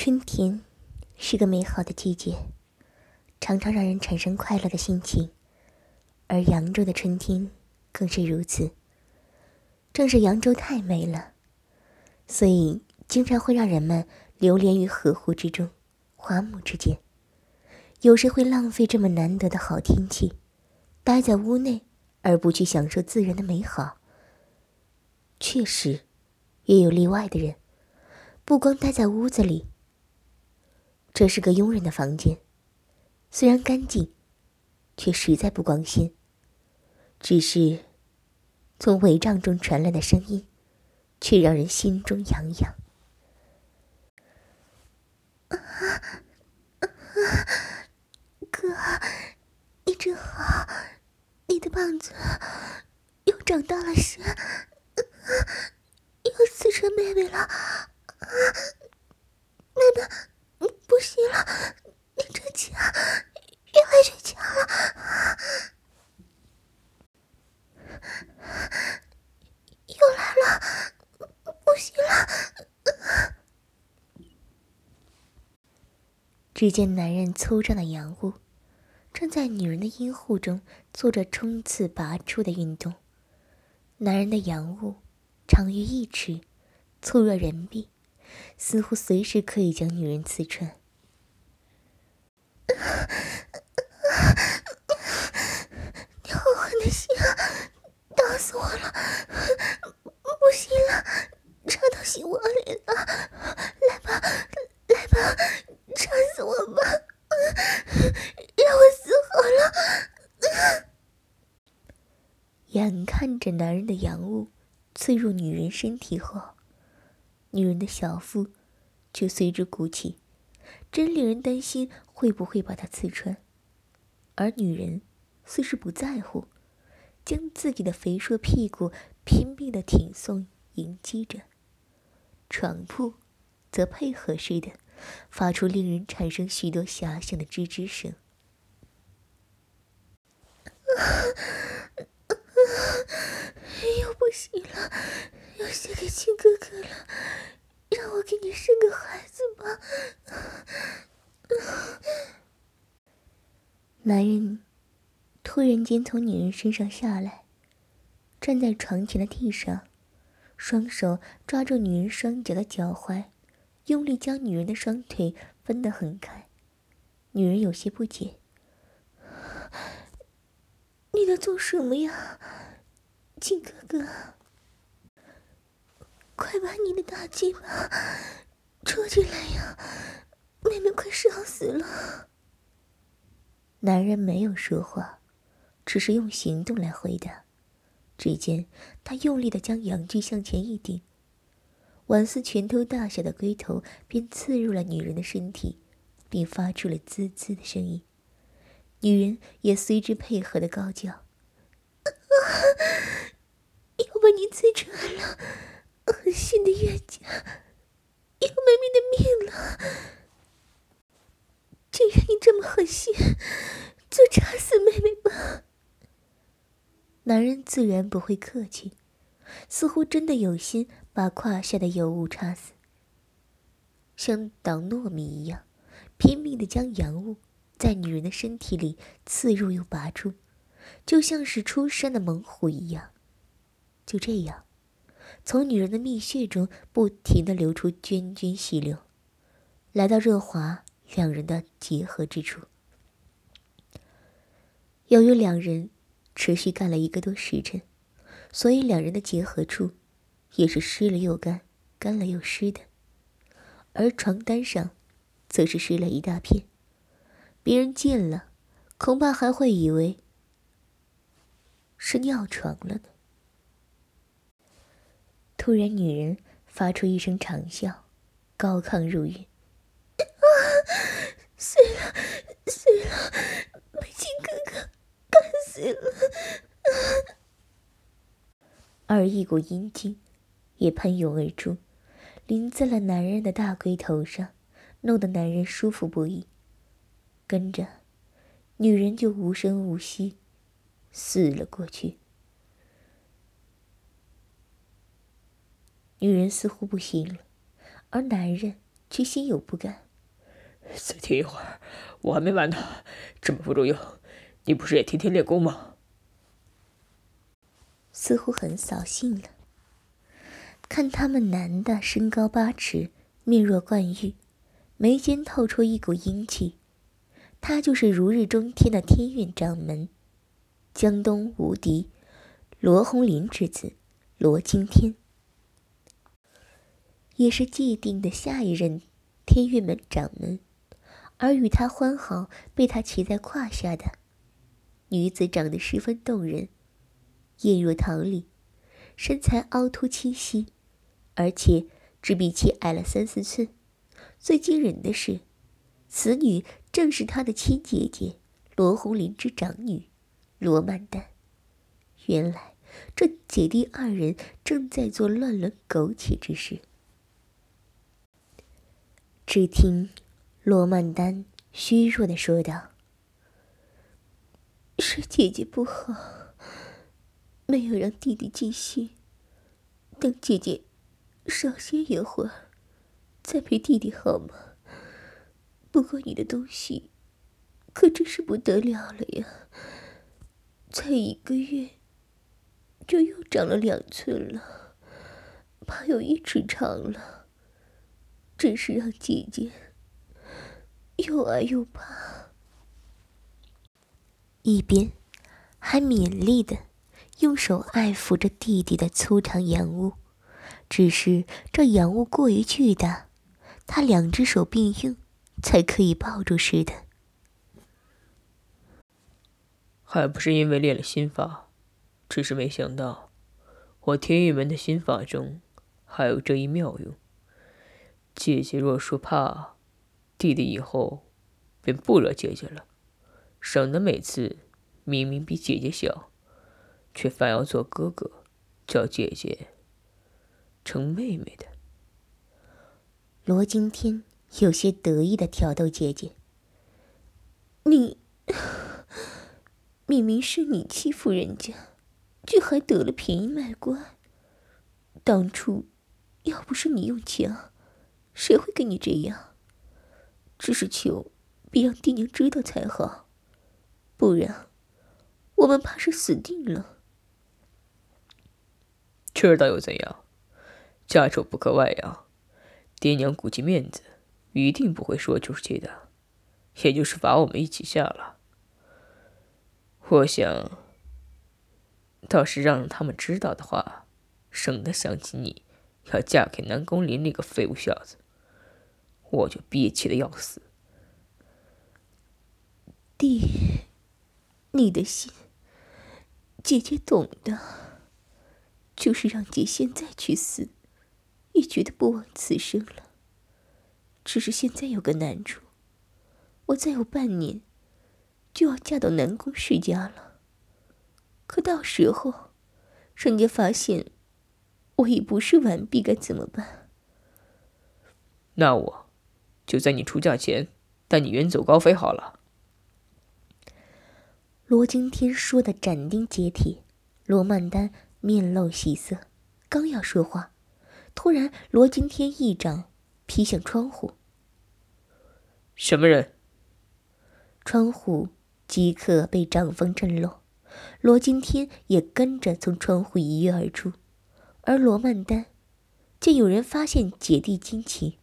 春天是个美好的季节，常常让人产生快乐的心情，而扬州的春天更是如此。正是扬州太美了，所以经常会让人们流连于河湖之中、花木之间。有时会浪费这么难得的好天气，待在屋内而不去享受自然的美好。确实，也有例外的人，不光待在屋子里。这是个佣人的房间，虽然干净，却实在不光鲜。只是从帷帐中传来的声音，却让人心中痒痒。哥，你真好，你的棒子又长大了些，又刺穿妹妹了，妹妹。不行了，你这枪越来越强了，又来了，不行了。只见男人粗壮的阳物正在女人的阴户中做着冲刺拔出的运动。男人的阳物长约一尺，粗若人臂。似乎随时可以将女人刺穿。你好狠的心啊！打死我了！不行了，插到心窝里了！来吧，来吧，插死我吧！让我死好了！眼看着男人的阳物刺入女人身体后。女人的小腹却随之鼓起，真令人担心会不会把它刺穿。而女人似是不在乎，将自己的肥硕屁股拼命的挺送迎击着，床铺则配合似的发出令人产生许多遐想的吱吱声。又不行了，要献给亲哥哥了，让我给你生个孩子吧。男人突然间从女人身上下来，站在床前的地上，双手抓住女人双脚的脚踝，用力将女人的双腿分得很开。女人有些不解：“做什么呀？”靖哥哥，快把你的大鸡巴戳进来呀！妹妹快烧死了。男人没有说话，只是用行动来回答。只见他用力的将阳具向前一顶，宛似拳头大小的龟头便刺入了女人的身体，并发出了滋滋的声音。女人也随之配合的高叫。啊要把你刺穿了，恶心的冤家，要妹妹的命了！既然你这么狠心，就插死妹妹吧。男人自然不会客气，似乎真的有心把胯下的尤物插死，像捣糯米一样，拼命的将阳物在女人的身体里刺入又拔出。就像是出山的猛虎一样，就这样，从女人的蜜穴中不停的流出涓涓细流，来到热华两人的结合之处。由于两人持续干了一个多时辰，所以两人的结合处也是湿了又干，干了又湿的，而床单上则是湿了一大片，别人见了，恐怕还会以为。是尿床了呢。突然，女人发出一声长啸，高亢入云：“啊，碎了，碎了，被亲哥哥干死了！”而一股阴茎也喷涌而出，淋在了男人的大龟头上，弄得男人舒服不已。跟着，女人就无声无息。死了过去。女人似乎不行了，而男人却心有不甘。再听一会儿，我还没完呢。这么不中用，你不是也天天练功吗？似乎很扫兴了。看他们男的身高八尺，面若冠玉，眉间透出一股英气。他就是如日中天的天运掌门，江东无敌，罗红林之子罗惊天，也是既定的下一任天运门掌门。而与他欢好、被他骑在胯下的女子，长得十分动人，艳若桃李，身材凹凸清晰，而且只比其矮了三四寸。最惊人的是，此女正是他的亲姐姐罗红林之长女罗曼丹。原来，这姐弟二人正在做乱伦苟且之事。只听。罗曼丹虚弱的说道：“是姐姐不好，没有让弟弟继续。等姐姐少歇一会儿，再陪弟弟好吗？不过你的东西可真是不得了了呀！才一个月就又长了两寸了，怕有一尺长了。真是让姐姐……”又爱又怕，一边还勉力的用手爱抚着弟弟的粗长阳物，只是这阳物过于巨大，他两只手并用才可以抱住似的。还不是因为练了心法，只是没想到我天玉门的心法中还有这一妙用。姐姐若说怕。弟弟以后便不惹姐姐了，省得每次明明比姐姐小，却反要做哥哥，叫姐姐称妹妹的。罗惊天有些得意的挑逗姐姐：“你明明是你欺负人家，却还得了便宜卖乖。当初要不是你用强，谁会跟你这样？”只是求别让爹娘知道才好，不然我们怕是死定了。知道又怎样？家丑不可外扬，爹娘顾及面子，一定不会说出去的。也就是罚我们一起下了。我想，倒是让他们知道的话，省得想起你要嫁给南宫林那个废物小子。我就憋气的要死。弟，你的心，姐姐懂的。就是让姐现在去死，也觉得不枉此生了。只是现在有个难处，我再有半年，就要嫁到南宫世家了。可到时候，人家发现我已不是完璧，该怎么办？那我。就在你出嫁前，带你远走高飞好了。罗惊天说的斩钉截铁，罗曼丹面露喜色，刚要说话，突然罗惊天一掌劈向窗户。什么人？窗户即刻被掌风震落，罗惊天也跟着从窗户一跃而出，而罗曼丹见有人发现姐弟惊奇。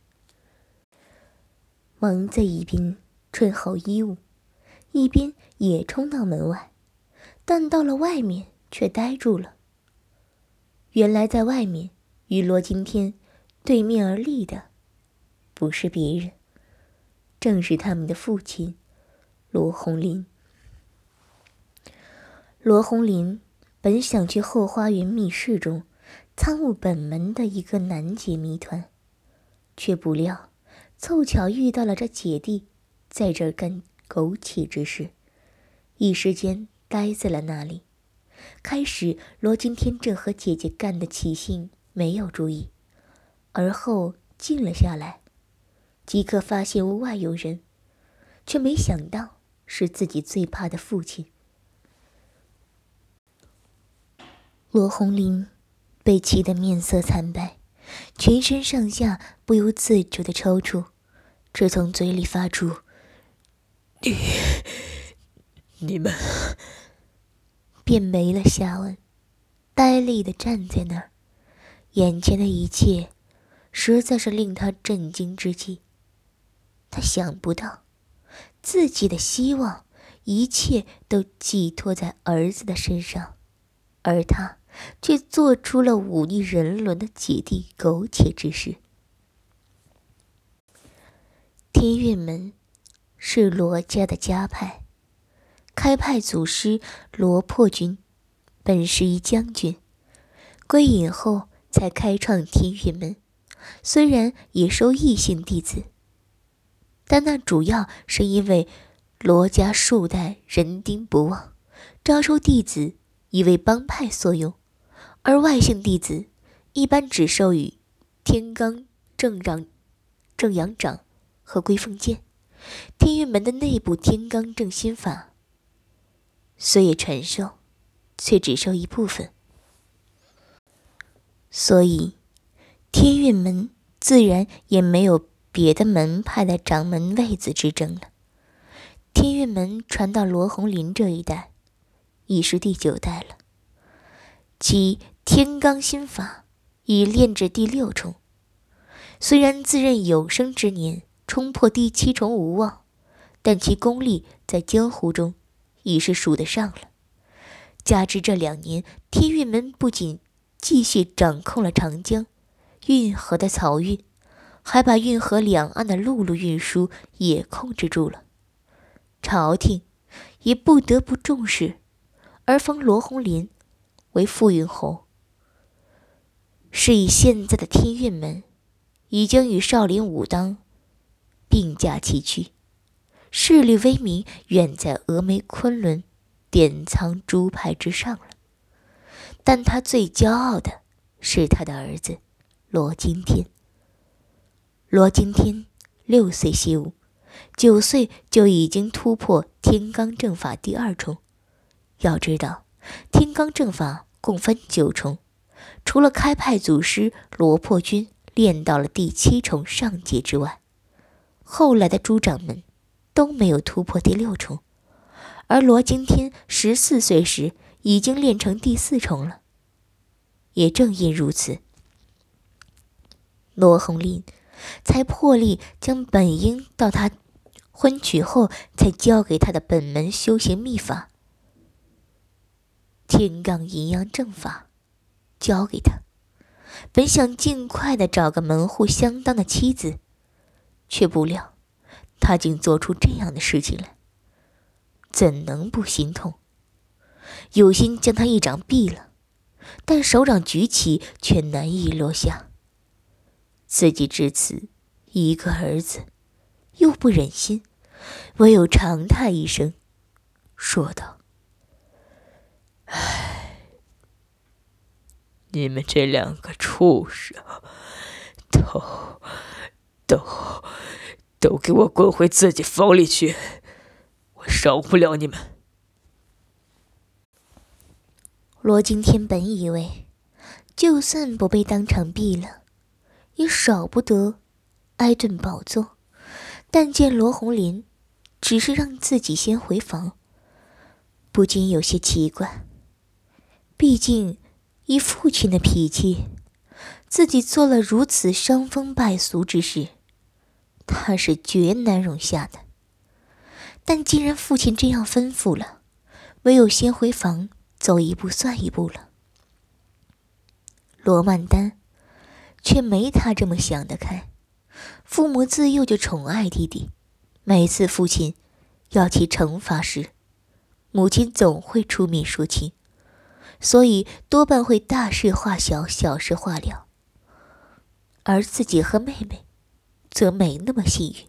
忙在一边穿好衣物，一边也冲到门外，但到了外面却呆住了。原来在外面与罗惊天对面而立的，不是别人，正是他们的父亲罗红林。罗红林本想去后花园密室中参悟本门的一个难解谜团，却不料。凑巧遇到了这姐弟，在这干苟且之事，一时间呆在了那里。开始，罗今天正和姐姐干的起兴，没有注意，而后静了下来，即刻发现屋外有人，却没想到是自己最怕的父亲。罗红林被气得面色惨白，全身上下不由自主的抽搐，只从嘴里发出：“你、你们 ……”便没了下文，呆立的站在那儿，眼前的一切，实在是令他震惊之极。他想不到，自己的希望，一切都寄托在儿子的身上，而他却做出了忤逆人伦的姐弟苟且之事。天运门是罗家的家派。开派祖师罗破军，本是一将军，归隐后才开创天运门。虽然也收异姓弟子，但那主要是因为罗家数代人丁不旺，招收弟子以为帮派所用，而外姓弟子一般只授予天罡正长、正阳长和归凤剑。天运门的内部天罡正心法。虽也传授，却只收一部分，所以天运门自然也没有别的门派的掌门位子之争了。天运门传到罗红林这一代，已是第九代了，其天罡心法已练至第六重。虽然自认有生之年冲破第七重无望，但其功力在江湖中。已是数得上了，加之这两年天运门不仅继续掌控了长江运河的漕运，还把运河两岸的陆路运输也控制住了，朝廷也不得不重视，而封罗红林为傅运侯。是以现在的天运门已经与少林武当并驾齐驱。势力威名远在峨眉昆仑典苍诸派之上了，但他最骄傲的是他的儿子罗惊天。罗惊天六岁习武，九岁就已经突破天罡正法第二重。要知道，天罡正法共分九重，除了开派祖师罗破军练到了第七重上阶之外，后来的诸掌门。都没有突破第六重，而罗惊天十四岁时已经练成第四重了。也正因如此，罗红林才破例将本应到他婚娶后才教给他的本门修行秘法——天罡阴阳正法，交给他。本想尽快的找个门户相当的妻子，却不料。他竟做出这样的事情来，怎能不心痛？有心将他一掌毙了，但手掌举起却难以落下。自己至此一个儿子，又不忍心，唯有长叹一声，说道：“唉，你们这两个畜生，都都……”都给我滚回自己房里去！我饶不了你们。罗惊天本以为，就算不被当场毙了，也少不得挨顿宝揍。但见罗红林只是让自己先回房，不禁有些奇怪。毕竟以父亲的脾气，自己做了如此伤风败俗之事。他是绝难容下的，但既然父亲这样吩咐了，唯有先回房走一步算一步了。罗曼丹却没他这么想得开，父母自幼就宠爱弟弟，每次父亲要其惩罚时，母亲总会出面说情，所以多半会大事化小，小事化了，而自己和妹妹。则没那么幸运，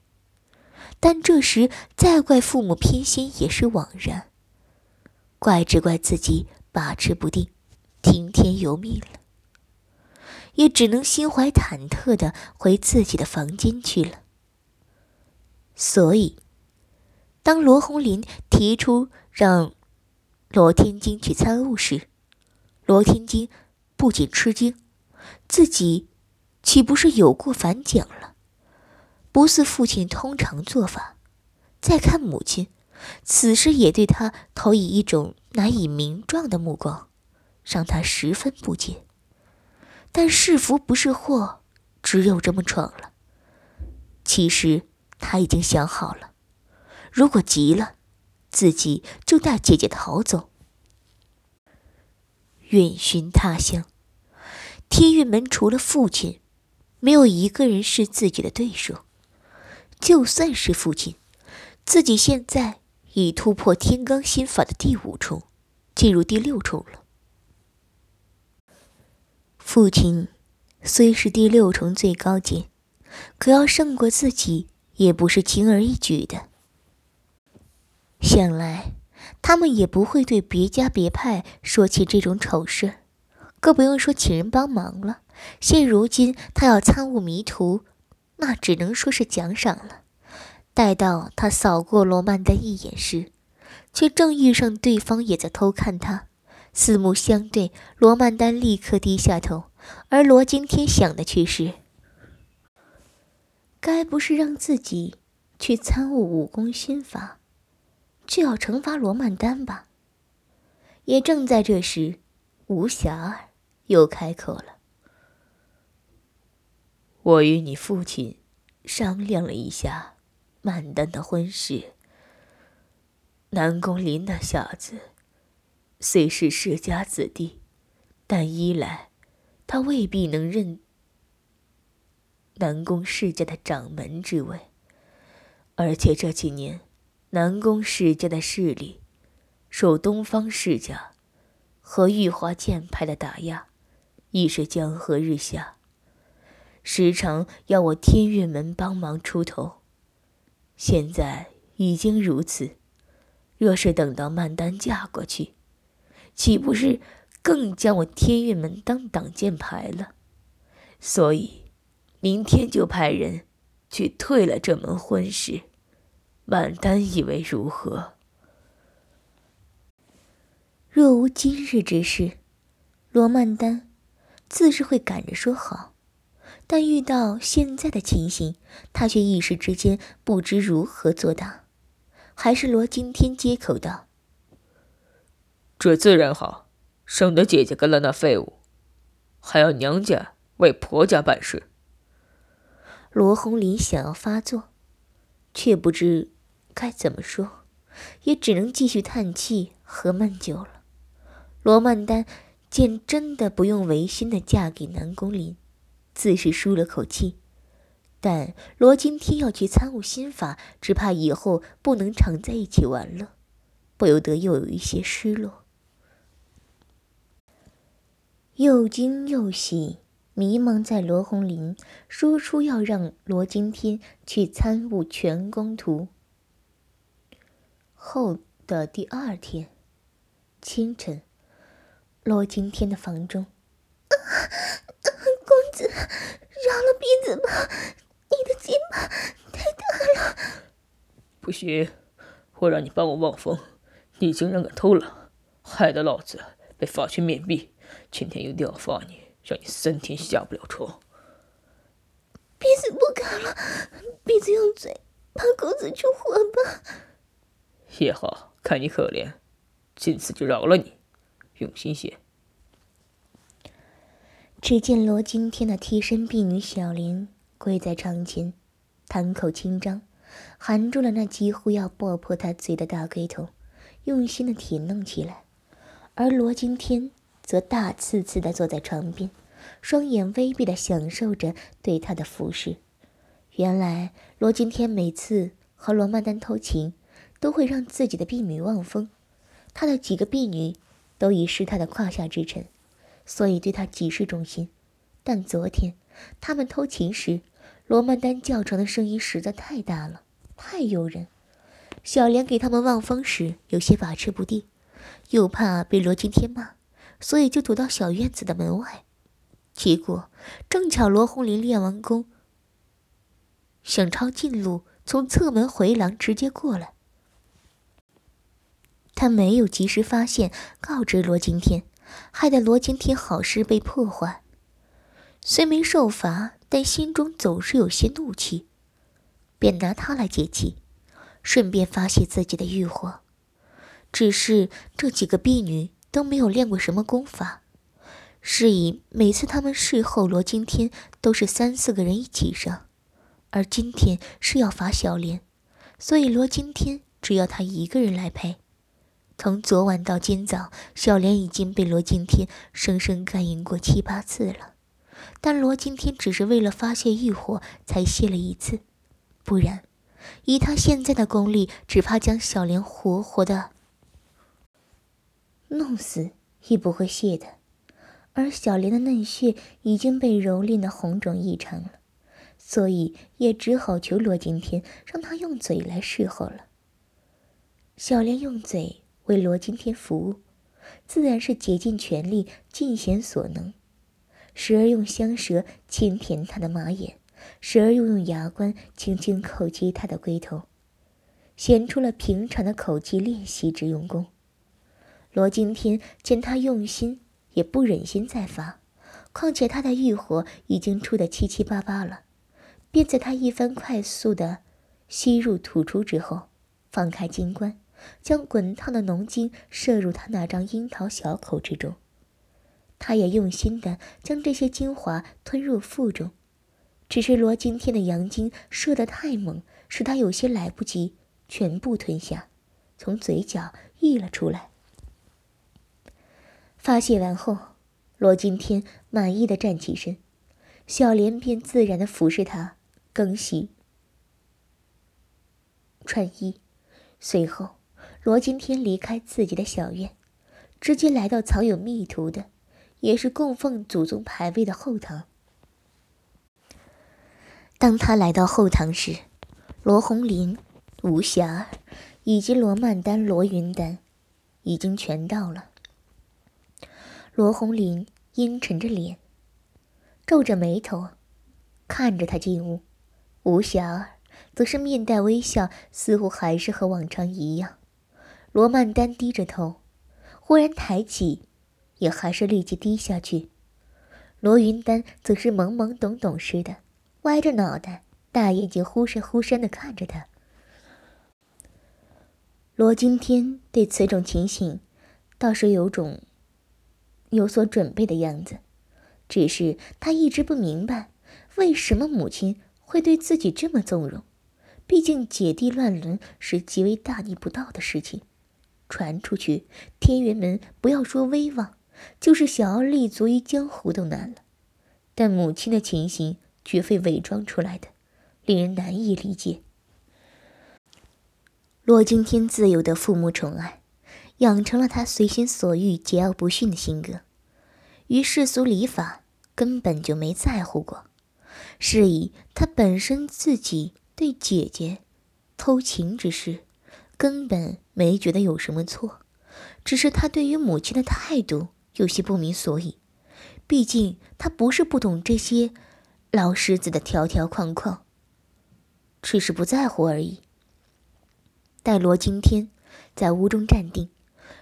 但这时再怪父母偏心也是枉然。怪只怪自己把持不定，听天由命了，也只能心怀忐忑的回自己的房间去了。所以，当罗红林提出让罗天金去参悟时，罗天金不仅吃惊，自己岂不是有过反讲了？不似父亲通常做法。再看母亲，此时也对他投以一种难以名状的目光，让他十分不解。但是福不是祸，只有这么闯了。其实他已经想好了，如果急了，自己就带姐姐逃走，远寻他乡。天运门除了父亲，没有一个人是自己的对手。就算是父亲，自己现在已突破天罡心法的第五重，进入第六重了。父亲虽是第六重最高阶，可要胜过自己，也不是轻而易举的。想来，他们也不会对别家别派说起这种丑事，更不用说请人帮忙了。现如今他要参悟迷途，那只能说是奖赏了。待到他扫过罗曼丹一眼时，却正遇上对方也在偷看他。四目相对，罗曼丹立刻低下头，而罗惊天想的却是：该不是让自己去参悟武功心法，就要惩罚罗曼丹吧？也正在这时，吴霞儿又开口了：“我与你父亲商量了一下。”曼丹的婚事，南宫林那小子虽是世家子弟，但一来他未必能认南宫世家的掌门之位，而且这几年南宫世家的势力受东方世家和玉华剑派的打压，亦是江河日下，时常要我天月门帮忙出头。现在已经如此，若是等到曼丹嫁过去，岂不是更将我天月门当挡箭牌了？所以，明天就派人去退了这门婚事。曼丹以为如何？若无今日之事，罗曼丹自是会赶着说好。但遇到现在的情形，他却一时之间不知如何作答。还是罗今天接口道：“这自然好，省得姐姐跟了那废物，还要娘家为婆家办事。”罗红林想要发作，却不知该怎么说，也只能继续叹气喝闷酒了。罗曼丹见真的不用违心的嫁给南宫林。自是舒了口气，但罗今天要去参悟心法，只怕以后不能常在一起玩了，不由得又有一些失落，又惊又喜，迷茫在罗红林说出要让罗今天去参悟全功图后的第二天清晨，罗今天的房中。公子，饶了婢子吧！你的肩膀太大了。不行！我让你帮我望风，你竟然敢偷懒，害得老子被法权免毙。今天一定要罚你，让你三天下不了床。婢子不敢了，婢子用嘴帮公子出火吧。也好看你可怜，今次就饶了你，用心些。只见罗今天的替身婢女小莲跪在床前，堂口轻张，含住了那几乎要爆破他嘴的大龟头，用心的舔弄起来。而罗今天则大刺刺的坐在床边，双眼微闭的享受着对他的服侍。原来罗今天每次和罗曼丹偷情，都会让自己的婢女望风，他的几个婢女都已是他的胯下之臣。所以对他极是忠心，但昨天他们偷情时，罗曼丹叫床的声音实在太大了，太诱人。小莲给他们望风时有些把持不定，又怕被罗青天骂，所以就躲到小院子的门外。结果正巧罗红林练完功，想抄近路从侧门回廊直接过来，他没有及时发现，告知罗惊天。害得罗惊天好事被破坏，虽没受罚，但心中总是有些怒气，便拿他来解气，顺便发泄自己的欲火。只是这几个婢女都没有练过什么功法，是以每次他们事后，罗今天都是三四个人一起上，而今天是要罚小莲，所以罗今天只要他一个人来陪。从昨晚到今早，小莲已经被罗今天生生感应过七八次了，但罗今天只是为了发泄欲火才泄了一次，不然，以他现在的功力，只怕将小莲活活的弄死也不会泄的。而小莲的嫩穴已经被蹂躏的红肿异常了，所以也只好求罗今天让他用嘴来侍候了。小莲用嘴。为罗今天服务，自然是竭尽全力、尽显所能。时而用香舌轻舔他的马眼，时而又用牙关轻轻叩击他的龟头，显出了平常的口技练习之用功。罗今天见他用心，也不忍心再发，况且他的欲火已经出得七七八八了，便在他一番快速的吸入吐出之后，放开金冠。将滚烫的浓精射入他那张樱桃小口之中，他也用心的将这些精华吞入腹中，只是罗今天的阳精射得太猛，使他有些来不及全部吞下，从嘴角溢了出来。发泄完后，罗今天满意的站起身，小莲便自然的服侍他更洗、穿衣，随后。罗今天离开自己的小院，直接来到藏有密图的，也是供奉祖宗牌位的后堂。当他来到后堂时，罗红林、吴霞儿以及罗曼丹、罗云丹已经全到了。罗红林阴沉着脸，皱着眉头，看着他进屋；吴霞儿则是面带微笑，似乎还是和往常一样。罗曼丹低着头，忽然抬起，也还是立即低下去。罗云丹则是懵懵懂懂似的，歪着脑袋，大眼睛忽闪忽闪的看着他。罗今天对此种情形，倒是有种有所准备的样子，只是他一直不明白，为什么母亲会对自己这么纵容。毕竟姐弟乱伦是极为大逆不道的事情。传出去，天元门不要说威望，就是想要立足于江湖都难了。但母亲的情形绝非伪装出来的，令人难以理解。罗今天自幼的父母宠爱，养成了他随心所欲、桀骜不驯的性格，于世俗礼法根本就没在乎过。是以他本身自己对姐姐偷情之事。根本没觉得有什么错，只是他对于母亲的态度有些不明所以。毕竟他不是不懂这些老狮子的条条框框，只是不在乎而已。待罗今天在屋中站定，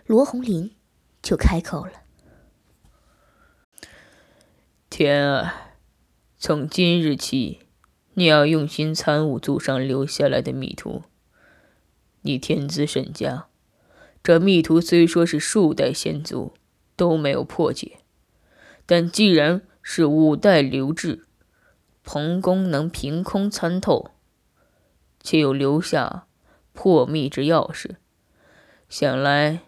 罗红林就开口了：“天儿，从今日起，你要用心参悟祖上留下来的密图。”你天资甚佳，这密图虽说是数代先祖都没有破解，但既然是五代留置，彭公能凭空参透，且又留下破密之钥匙，想来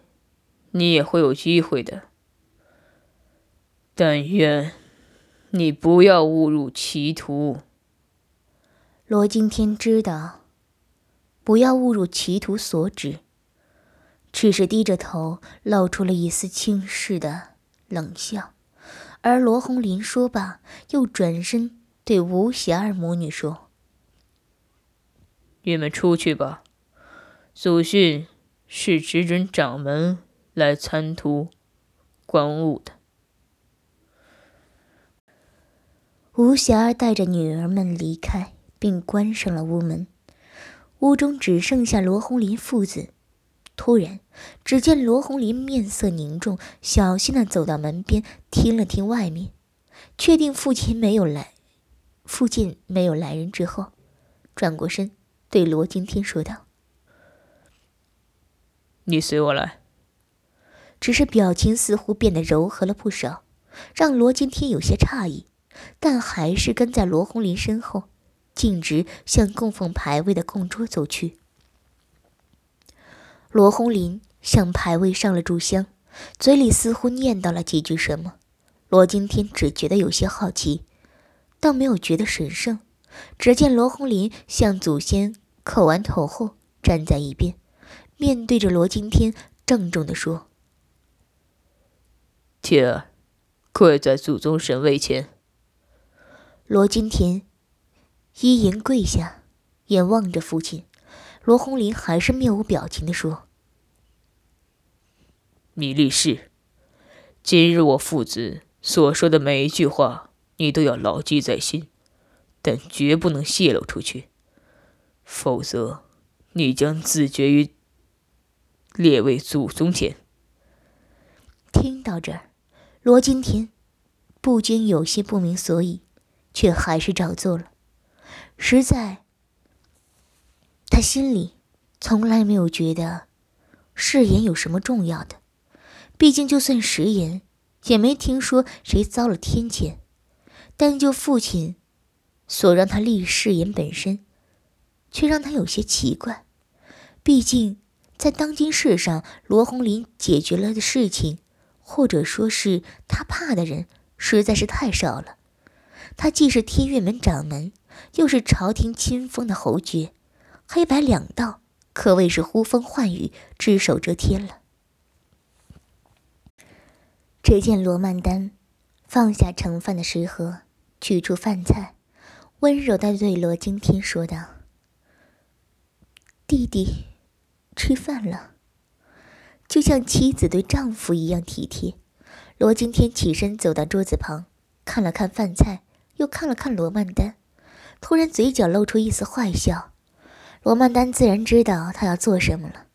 你也会有机会的。但愿你不要误入歧途。罗今天知道。不要误入歧途所指，只是低着头，露出了一丝轻视的冷笑。而罗红林说罢，又转身对吴霞儿母女说：“你们出去吧，祖训是只准掌门来参图观物的。”吴霞儿带着女儿们离开，并关上了屋门。屋中只剩下罗红林父子。突然，只见罗红林面色凝重，小心的走到门边，听了听外面，确定父亲没有来，附近没有来人之后，转过身对罗惊天说道：“你随我来。”只是表情似乎变得柔和了不少，让罗惊天有些诧异，但还是跟在罗红林身后，径直向供奉牌位的供桌走去。罗红林向牌位上了炷香，嘴里似乎念叨了几句什么。罗惊天只觉得有些好奇，倒没有觉得神圣。只见罗红林向祖先叩完头后，站在一边，面对着罗惊天，郑重地说：“天儿，跪在祖宗神位前。”罗惊天依言跪下，眼望着父亲。罗红林还是面无表情地说：“你立誓，今日我父子。”所说的每一句话，你都要牢记在心，但绝不能泄露出去，否则你将自绝于列位祖宗前。听到这儿，罗金田不禁有些不明所以，却还是照做了。实在，他心里从来没有觉得誓言有什么重要的，毕竟就算食言。也没听说谁遭了天谴，但就父亲所让他立誓言本身，却让他有些奇怪。毕竟在当今世上，罗红林解决了的事情，或者说是他怕的人，实在是太少了。他既是天月门掌门，又是朝廷亲封的侯爵，黑白两道，可谓是呼风唤雨，只手遮天了。只见罗曼丹放下盛饭的食盒，取出饭菜，温柔地对罗惊天说道：“弟弟，吃饭了。”就像妻子对丈夫一样体贴。罗惊天起身走到桌子旁，看了看饭菜，又看了看罗曼丹，突然嘴角露出一丝坏笑。罗曼丹自然知道他要做什么了，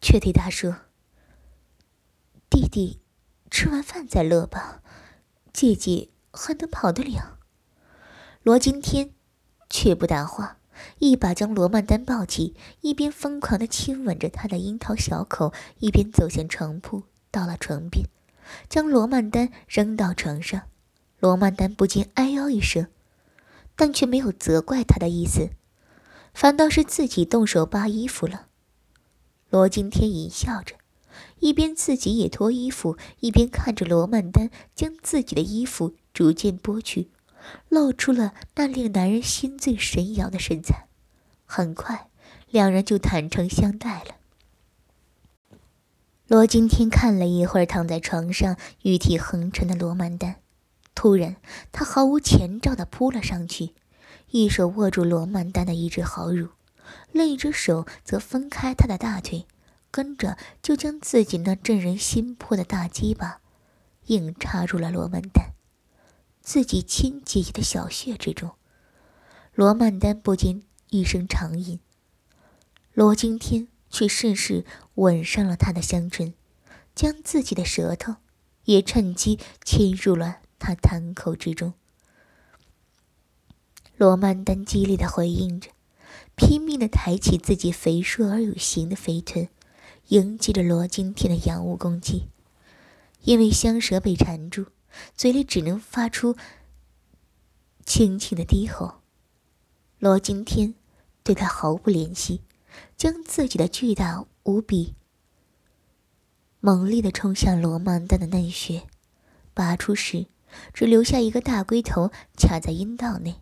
却对他说：“弟弟。”吃完饭再乐吧，姐姐还能跑得了。罗惊天却不答话，一把将罗曼丹抱起，一边疯狂的亲吻着她的樱桃小口，一边走向床铺，到了床边，将罗曼丹扔到床上。罗曼丹不禁哎呦一声，但却没有责怪他的意思，反倒是自己动手扒衣服了。罗惊天淫笑着。一边自己也脱衣服，一边看着罗曼丹将自己的衣服逐渐剥去，露出了那令男人心醉神摇的身材。很快，两人就坦诚相待了。罗惊天看了一会儿躺在床上玉体横陈的罗曼丹，突然，他毫无前兆地扑了上去，一手握住罗曼丹的一只好乳，另一只手则分开他的大腿。跟着就将自己那震人心魄的大鸡巴硬插入了罗曼丹自己亲姐姐的小穴之中。罗曼丹不禁一声长吟，罗惊天却顺势吻上了他的香唇，将自己的舌头也趁机侵入了他谈口之中。罗曼丹激烈的回应着，拼命的抬起自己肥硕而有型的肥臀。迎击着罗金天的阳物攻击，因为香舌被缠住，嘴里只能发出轻轻的低吼。罗金天对他毫不怜惜，将自己的巨大无比、猛烈的冲向罗曼丹的嫩穴，拔出时只留下一个大龟头卡在阴道内。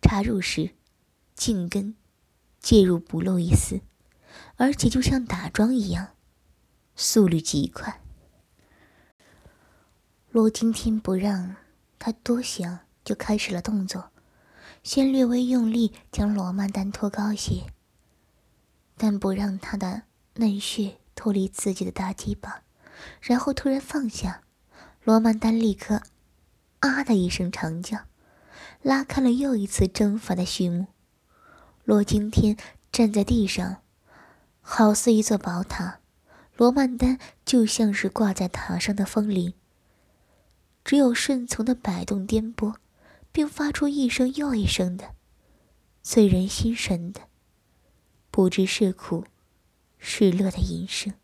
插入时，茎根介入不露一丝。而且就像打桩一样，速率极快。罗今天不让他多想，就开始了动作，先略微用力将罗曼丹托高些，但不让他的嫩穴脱离自己的大鸡巴，然后突然放下，罗曼丹立刻“啊”的一声长叫，拉开了又一次征伐的序幕。罗今天站在地上。好似一座宝塔，罗曼丹就像是挂在塔上的风铃，只有顺从的摆动颠簸，并发出一声又一声的醉人心神的、不知是苦是乐的吟声。